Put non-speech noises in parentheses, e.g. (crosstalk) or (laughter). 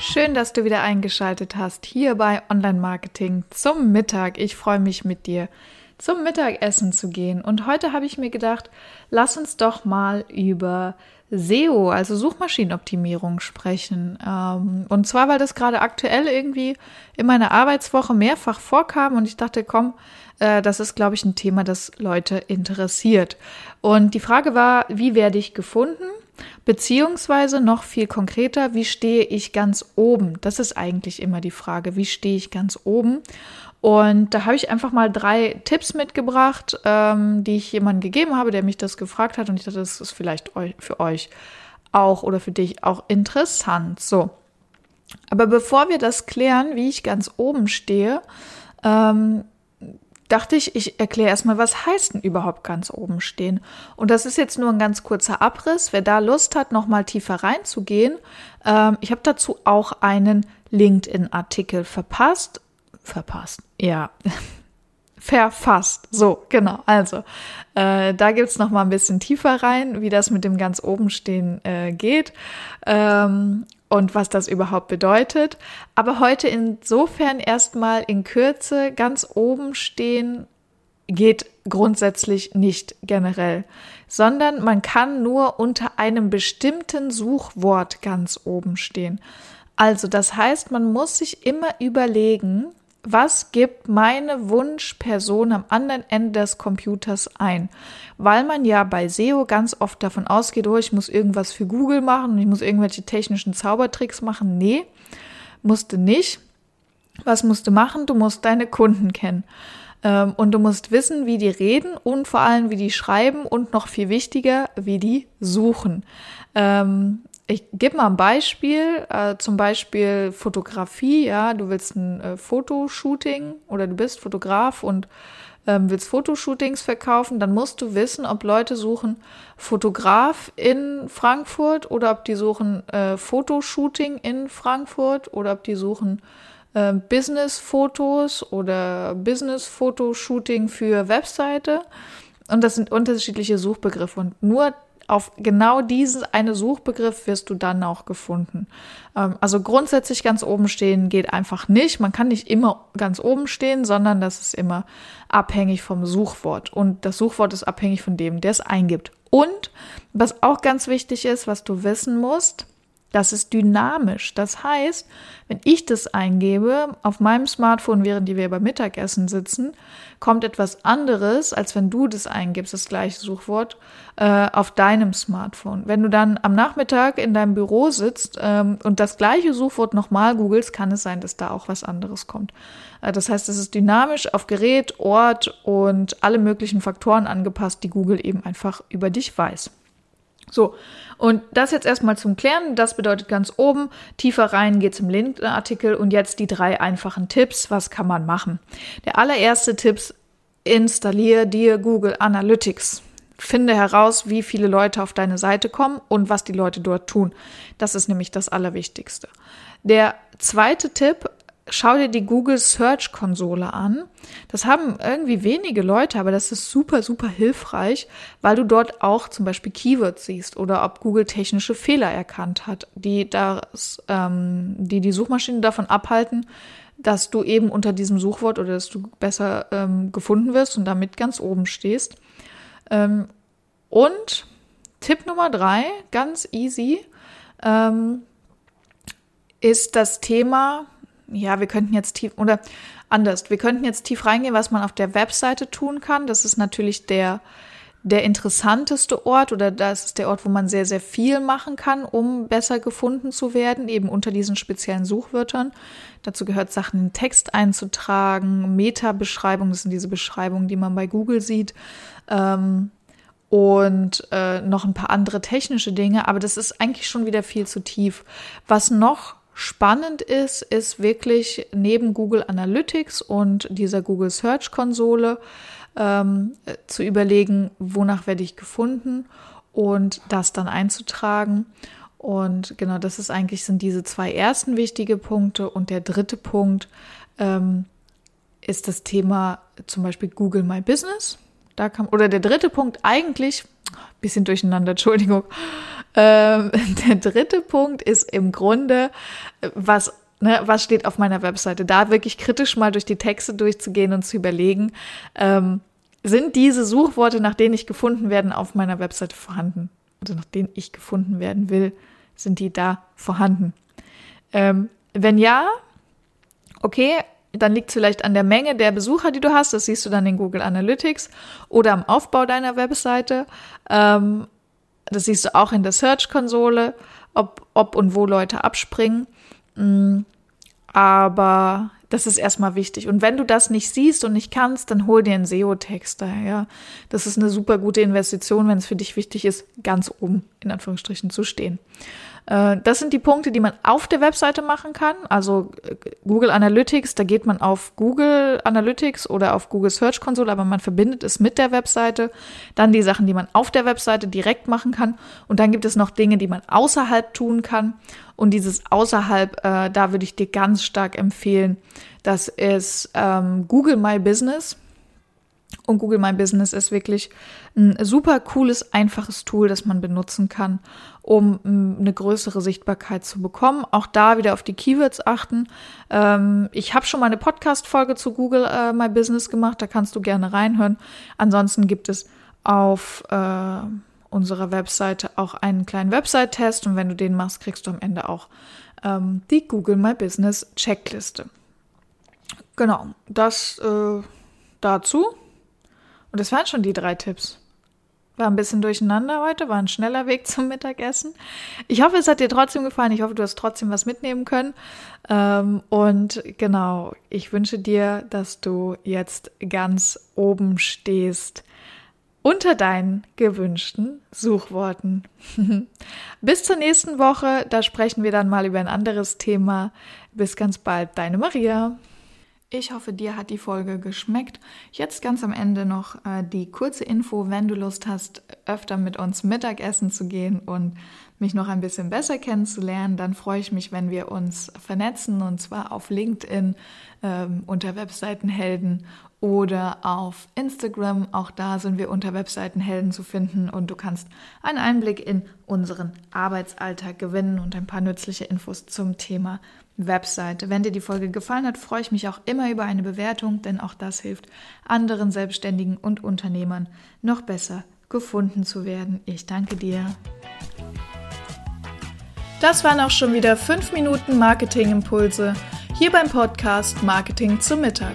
Schön, dass du wieder eingeschaltet hast hier bei Online Marketing zum Mittag. Ich freue mich mit dir zum Mittagessen zu gehen. Und heute habe ich mir gedacht, lass uns doch mal über SEO, also Suchmaschinenoptimierung, sprechen. Ähm, und zwar, weil das gerade aktuell irgendwie in meiner Arbeitswoche mehrfach vorkam und ich dachte, komm, äh, das ist, glaube ich, ein Thema, das Leute interessiert. Und die Frage war, wie werde ich gefunden? Beziehungsweise noch viel konkreter, wie stehe ich ganz oben? Das ist eigentlich immer die Frage, wie stehe ich ganz oben? Und da habe ich einfach mal drei Tipps mitgebracht, ähm, die ich jemandem gegeben habe, der mich das gefragt hat. Und ich dachte, das ist vielleicht für euch auch oder für dich auch interessant. So. Aber bevor wir das klären, wie ich ganz oben stehe, ähm, dachte ich, ich erkläre erstmal, was heißt denn überhaupt ganz oben stehen. Und das ist jetzt nur ein ganz kurzer Abriss. Wer da Lust hat, nochmal tiefer reinzugehen, ähm, ich habe dazu auch einen LinkedIn-Artikel verpasst. Verpasst, ja. (laughs) Verfasst. So, genau. Also, äh, da gibt's noch mal ein bisschen tiefer rein, wie das mit dem ganz oben stehen äh, geht. Ähm, und was das überhaupt bedeutet. Aber heute insofern erstmal in Kürze ganz oben stehen geht grundsätzlich nicht generell, sondern man kann nur unter einem bestimmten Suchwort ganz oben stehen. Also das heißt, man muss sich immer überlegen, was gibt meine Wunschperson am anderen Ende des Computers ein? Weil man ja bei SEO ganz oft davon ausgeht, oh, ich muss irgendwas für Google machen und ich muss irgendwelche technischen Zaubertricks machen. Nee, musste nicht. Was musst du machen? Du musst deine Kunden kennen. Ähm, und du musst wissen, wie die reden und vor allem, wie die schreiben und noch viel wichtiger, wie die suchen. Ähm, ich gebe mal ein Beispiel, äh, zum Beispiel Fotografie, ja, du willst ein äh, Fotoshooting oder du bist Fotograf und ähm, willst Fotoshootings verkaufen, dann musst du wissen, ob Leute suchen Fotograf in Frankfurt oder ob die suchen äh, Fotoshooting in Frankfurt oder ob die suchen äh, Business-Fotos oder Business-Fotoshooting für Webseite. Und das sind unterschiedliche Suchbegriffe. Und nur auf genau diesen eine Suchbegriff wirst du dann auch gefunden. Ähm, also grundsätzlich ganz oben stehen geht einfach nicht. Man kann nicht immer ganz oben stehen, sondern das ist immer abhängig vom Suchwort. Und das Suchwort ist abhängig von dem, der es eingibt. Und was auch ganz wichtig ist, was du wissen musst, das ist dynamisch. Das heißt, wenn ich das eingebe auf meinem Smartphone, während wir beim Mittagessen sitzen, kommt etwas anderes, als wenn du das eingibst, das gleiche Suchwort, äh, auf deinem Smartphone. Wenn du dann am Nachmittag in deinem Büro sitzt ähm, und das gleiche Suchwort nochmal googelst, kann es sein, dass da auch was anderes kommt. Äh, das heißt, es ist dynamisch auf Gerät, Ort und alle möglichen Faktoren angepasst, die Google eben einfach über dich weiß. So, und das jetzt erstmal zum Klären. Das bedeutet ganz oben, tiefer rein geht's im LinkedIn-Artikel und jetzt die drei einfachen Tipps. Was kann man machen? Der allererste Tipp, installiere dir Google Analytics. Finde heraus, wie viele Leute auf deine Seite kommen und was die Leute dort tun. Das ist nämlich das Allerwichtigste. Der zweite Tipp, schau dir die Google Search Konsole an. Das haben irgendwie wenige Leute, aber das ist super, super hilfreich, weil du dort auch zum Beispiel Keywords siehst oder ob Google technische Fehler erkannt hat, die das, ähm, die die Suchmaschine davon abhalten, dass du eben unter diesem Suchwort oder dass du besser ähm, gefunden wirst und damit ganz oben stehst. Ähm, und Tipp Nummer drei, ganz easy, ähm, ist das Thema ja, wir könnten jetzt tief oder anders, wir könnten jetzt tief reingehen, was man auf der Webseite tun kann. Das ist natürlich der der interessanteste Ort oder das ist der Ort, wo man sehr, sehr viel machen kann, um besser gefunden zu werden, eben unter diesen speziellen Suchwörtern. Dazu gehört Sachen in Text einzutragen, Meta-Beschreibungen, das sind diese Beschreibungen, die man bei Google sieht, ähm, und äh, noch ein paar andere technische Dinge, aber das ist eigentlich schon wieder viel zu tief. Was noch spannend ist, ist wirklich neben Google Analytics und dieser Google Search Konsole ähm, zu überlegen, wonach werde ich gefunden und das dann einzutragen. Und genau, das ist eigentlich sind diese zwei ersten wichtige Punkte. Und der dritte Punkt ähm, ist das Thema zum Beispiel Google My Business. Da kam, oder der dritte Punkt eigentlich, bisschen durcheinander, Entschuldigung. Ähm, (laughs) der dritte Punkt ist im Grunde, was Ne, was steht auf meiner Webseite? Da wirklich kritisch mal durch die Texte durchzugehen und zu überlegen, ähm, sind diese Suchworte, nach denen ich gefunden werden, auf meiner Webseite vorhanden? Also nach denen ich gefunden werden will, sind die da vorhanden? Ähm, wenn ja, okay, dann liegt es vielleicht an der Menge der Besucher, die du hast. Das siehst du dann in Google Analytics oder am Aufbau deiner Webseite. Ähm, das siehst du auch in der Search-Konsole, ob, ob und wo Leute abspringen. Mm, aber das ist erstmal wichtig. Und wenn du das nicht siehst und nicht kannst, dann hol dir einen SEO-Texter. Ja, das ist eine super gute Investition, wenn es für dich wichtig ist, ganz oben in Anführungsstrichen zu stehen. Äh, das sind die Punkte, die man auf der Webseite machen kann. Also äh, Google Analytics, da geht man auf Google Analytics oder auf Google Search Console, aber man verbindet es mit der Webseite. Dann die Sachen, die man auf der Webseite direkt machen kann. Und dann gibt es noch Dinge, die man außerhalb tun kann. Und dieses außerhalb, äh, da würde ich dir ganz stark empfehlen, das ist ähm, Google My Business. Und Google My Business ist wirklich ein super cooles, einfaches Tool, das man benutzen kann, um eine größere Sichtbarkeit zu bekommen. Auch da wieder auf die Keywords achten. Ähm, ich habe schon mal eine Podcast-Folge zu Google äh, My Business gemacht, da kannst du gerne reinhören. Ansonsten gibt es auf äh, unserer Webseite auch einen kleinen Website-Test und wenn du den machst, kriegst du am Ende auch ähm, die Google My Business Checkliste. Genau, das äh, dazu. Und das waren schon die drei Tipps. War ein bisschen durcheinander heute, war ein schneller Weg (laughs) zum Mittagessen. Ich hoffe, es hat dir trotzdem gefallen. Ich hoffe, du hast trotzdem was mitnehmen können. Ähm, und genau, ich wünsche dir, dass du jetzt ganz oben stehst unter deinen gewünschten Suchworten. (laughs) Bis zur nächsten Woche, da sprechen wir dann mal über ein anderes Thema. Bis ganz bald, deine Maria. Ich hoffe, dir hat die Folge geschmeckt. Jetzt ganz am Ende noch äh, die kurze Info, wenn du Lust hast, öfter mit uns Mittagessen zu gehen und mich noch ein bisschen besser kennenzulernen, dann freue ich mich, wenn wir uns vernetzen und zwar auf LinkedIn ähm, unter Webseitenhelden oder auf Instagram. Auch da sind wir unter Webseitenhelden zu finden und du kannst einen Einblick in unseren Arbeitsalltag gewinnen und ein paar nützliche Infos zum Thema Webseite. Wenn dir die Folge gefallen hat, freue ich mich auch immer über eine Bewertung, denn auch das hilft anderen Selbstständigen und Unternehmern noch besser gefunden zu werden. Ich danke dir. Das waren auch schon wieder 5 Minuten Marketingimpulse hier beim Podcast Marketing zum Mittag.